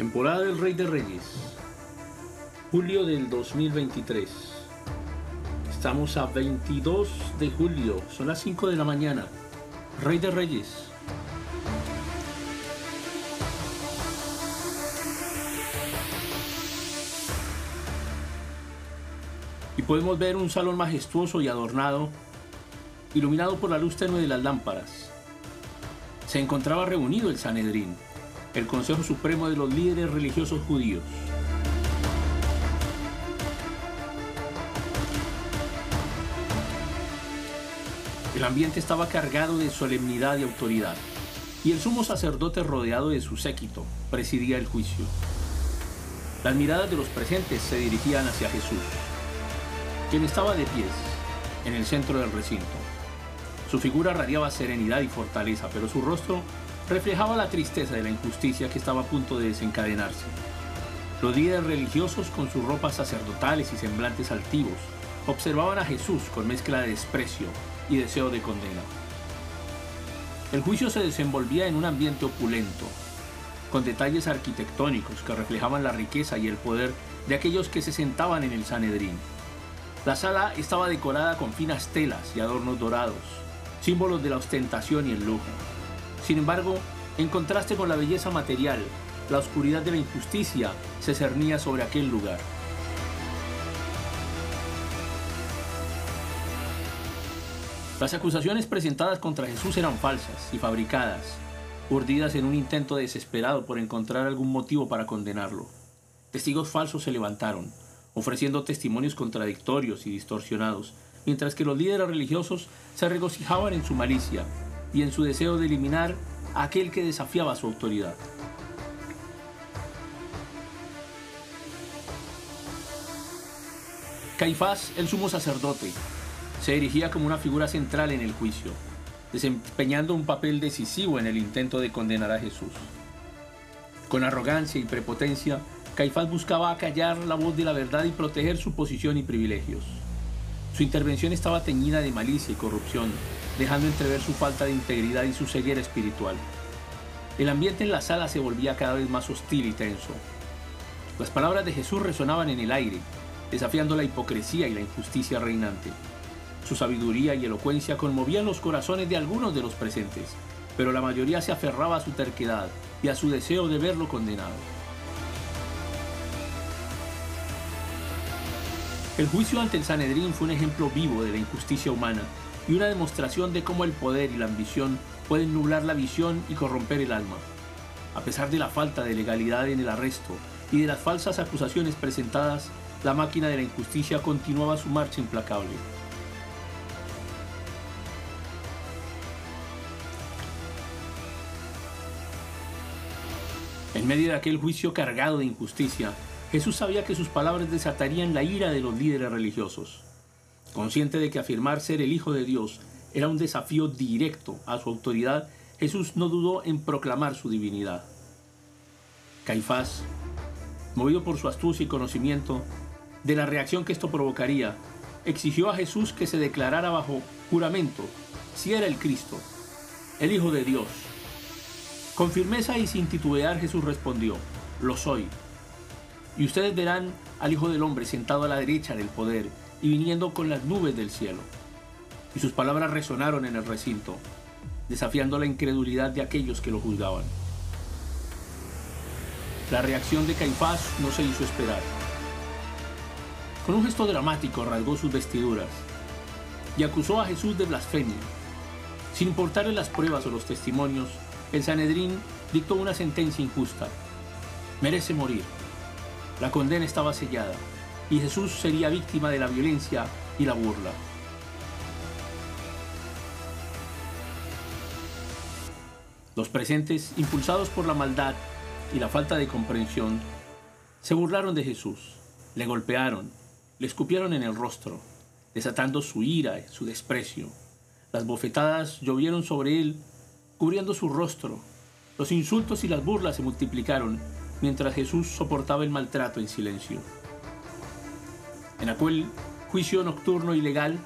Temporada del Rey de Reyes. Julio del 2023. Estamos a 22 de julio. Son las 5 de la mañana. Rey de Reyes. Y podemos ver un salón majestuoso y adornado, iluminado por la luz tenue de las lámparas. Se encontraba reunido el Sanedrín, el Consejo Supremo de los líderes religiosos judíos. El ambiente estaba cargado de solemnidad y autoridad, y el sumo sacerdote rodeado de su séquito presidía el juicio. Las miradas de los presentes se dirigían hacia Jesús, quien estaba de pies en el centro del recinto. Su figura radiaba serenidad y fortaleza, pero su rostro reflejaba la tristeza de la injusticia que estaba a punto de desencadenarse. Los líderes religiosos, con sus ropas sacerdotales y semblantes altivos, observaban a Jesús con mezcla de desprecio y deseo de condena. El juicio se desenvolvía en un ambiente opulento, con detalles arquitectónicos que reflejaban la riqueza y el poder de aquellos que se sentaban en el Sanedrín. La sala estaba decorada con finas telas y adornos dorados, símbolos de la ostentación y el lujo. Sin embargo, en contraste con la belleza material, la oscuridad de la injusticia se cernía sobre aquel lugar. Las acusaciones presentadas contra Jesús eran falsas y fabricadas, urdidas en un intento desesperado por encontrar algún motivo para condenarlo. Testigos falsos se levantaron, ofreciendo testimonios contradictorios y distorsionados, mientras que los líderes religiosos se regocijaban en su malicia y en su deseo de eliminar a aquel que desafiaba su autoridad. Caifás, el sumo sacerdote, se erigía como una figura central en el juicio, desempeñando un papel decisivo en el intento de condenar a Jesús. Con arrogancia y prepotencia, Caifás buscaba acallar la voz de la verdad y proteger su posición y privilegios. Su intervención estaba teñida de malicia y corrupción, dejando entrever su falta de integridad y su ceguera espiritual. El ambiente en la sala se volvía cada vez más hostil y tenso. Las palabras de Jesús resonaban en el aire, desafiando la hipocresía y la injusticia reinante. Su sabiduría y elocuencia conmovían los corazones de algunos de los presentes, pero la mayoría se aferraba a su terquedad y a su deseo de verlo condenado. El juicio ante el Sanedrín fue un ejemplo vivo de la injusticia humana y una demostración de cómo el poder y la ambición pueden nublar la visión y corromper el alma. A pesar de la falta de legalidad en el arresto y de las falsas acusaciones presentadas, la máquina de la injusticia continuaba su marcha implacable. En medio de aquel juicio cargado de injusticia, Jesús sabía que sus palabras desatarían la ira de los líderes religiosos. Consciente de que afirmar ser el Hijo de Dios era un desafío directo a su autoridad, Jesús no dudó en proclamar su divinidad. Caifás, movido por su astucia y conocimiento de la reacción que esto provocaría, exigió a Jesús que se declarara bajo juramento si era el Cristo, el Hijo de Dios. Con firmeza y sin titubear Jesús respondió, lo soy. Y ustedes verán al Hijo del Hombre sentado a la derecha del poder y viniendo con las nubes del cielo. Y sus palabras resonaron en el recinto, desafiando la incredulidad de aquellos que lo juzgaban. La reacción de Caifás no se hizo esperar. Con un gesto dramático rasgó sus vestiduras y acusó a Jesús de blasfemia. Sin importarle las pruebas o los testimonios, el Sanedrín dictó una sentencia injusta. Merece morir. La condena estaba sellada y Jesús sería víctima de la violencia y la burla. Los presentes, impulsados por la maldad y la falta de comprensión, se burlaron de Jesús, le golpearon, le escupieron en el rostro, desatando su ira su desprecio. Las bofetadas llovieron sobre él, cubriendo su rostro. Los insultos y las burlas se multiplicaron mientras Jesús soportaba el maltrato en silencio. En aquel juicio nocturno ilegal,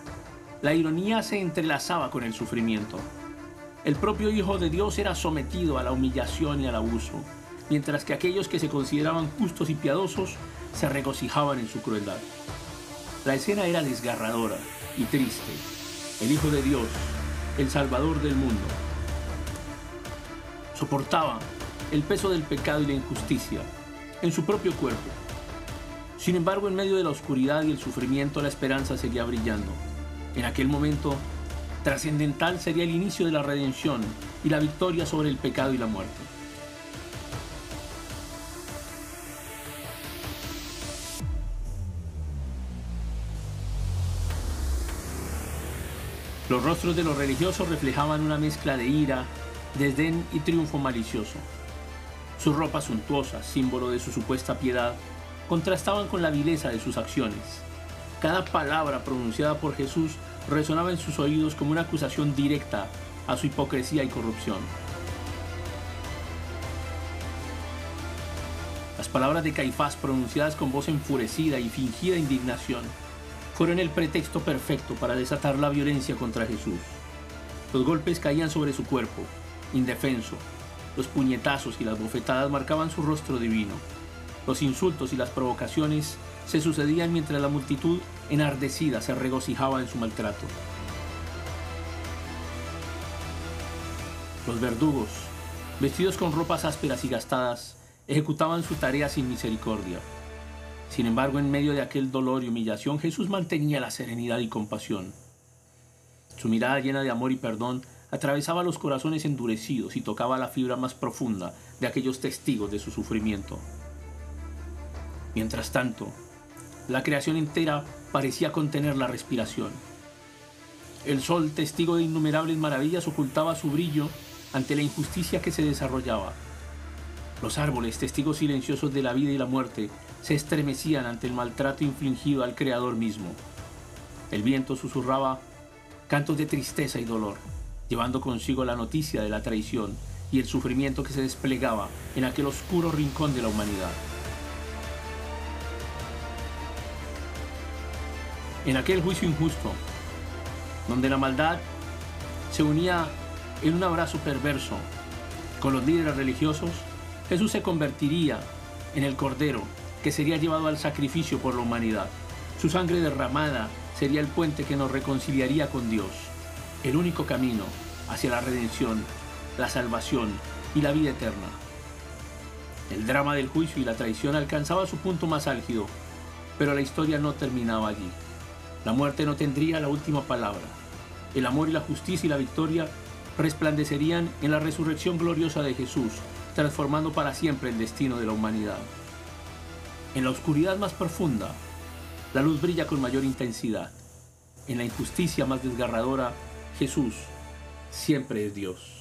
la ironía se entrelazaba con el sufrimiento. El propio Hijo de Dios era sometido a la humillación y al abuso. mientras que aquellos que se consideraban justos y piadosos se regocijaban en su crueldad. La escena era desgarradora y triste. El Hijo de Dios, el Salvador del mundo, soportaba el peso del pecado y la injusticia en su propio cuerpo. Sin embargo, en medio de la oscuridad y el sufrimiento, la esperanza seguía brillando. En aquel momento, trascendental sería el inicio de la redención y la victoria sobre el pecado y la muerte. Los rostros de los religiosos reflejaban una mezcla de ira, desdén y triunfo malicioso. Sus ropas suntuosas, símbolo de su supuesta piedad, contrastaban con la vileza de sus acciones. Cada palabra pronunciada por Jesús resonaba en sus oídos como una acusación directa a su hipocresía y corrupción. Las palabras de Caifás pronunciadas con voz enfurecida y fingida indignación fueron el pretexto perfecto para desatar la violencia contra Jesús. Los golpes caían sobre su cuerpo, indefenso. Los puñetazos y las bofetadas marcaban su rostro divino. Los insultos y las provocaciones se sucedían mientras la multitud enardecida se regocijaba en su maltrato. Los verdugos, vestidos con ropas ásperas y gastadas, ejecutaban su tarea sin misericordia. Sin embargo, en medio de aquel dolor y humillación, Jesús mantenía la serenidad y compasión. Su mirada llena de amor y perdón atravesaba los corazones endurecidos y tocaba la fibra más profunda de aquellos testigos de su sufrimiento. Mientras tanto, la creación entera parecía contener la respiración. El sol, testigo de innumerables maravillas, ocultaba su brillo ante la injusticia que se desarrollaba. Los árboles, testigos silenciosos de la vida y la muerte, se estremecían ante el maltrato infligido al Creador mismo. El viento susurraba cantos de tristeza y dolor llevando consigo la noticia de la traición y el sufrimiento que se desplegaba en aquel oscuro rincón de la humanidad. En aquel juicio injusto, donde la maldad se unía en un abrazo perverso con los líderes religiosos, Jesús se convertiría en el Cordero que sería llevado al sacrificio por la humanidad. Su sangre derramada sería el puente que nos reconciliaría con Dios el único camino hacia la redención, la salvación y la vida eterna. El drama del juicio y la traición alcanzaba su punto más álgido, pero la historia no terminaba allí. La muerte no tendría la última palabra. El amor y la justicia y la victoria resplandecerían en la resurrección gloriosa de Jesús, transformando para siempre el destino de la humanidad. En la oscuridad más profunda, la luz brilla con mayor intensidad. En la injusticia más desgarradora, Jesús siempre es Dios.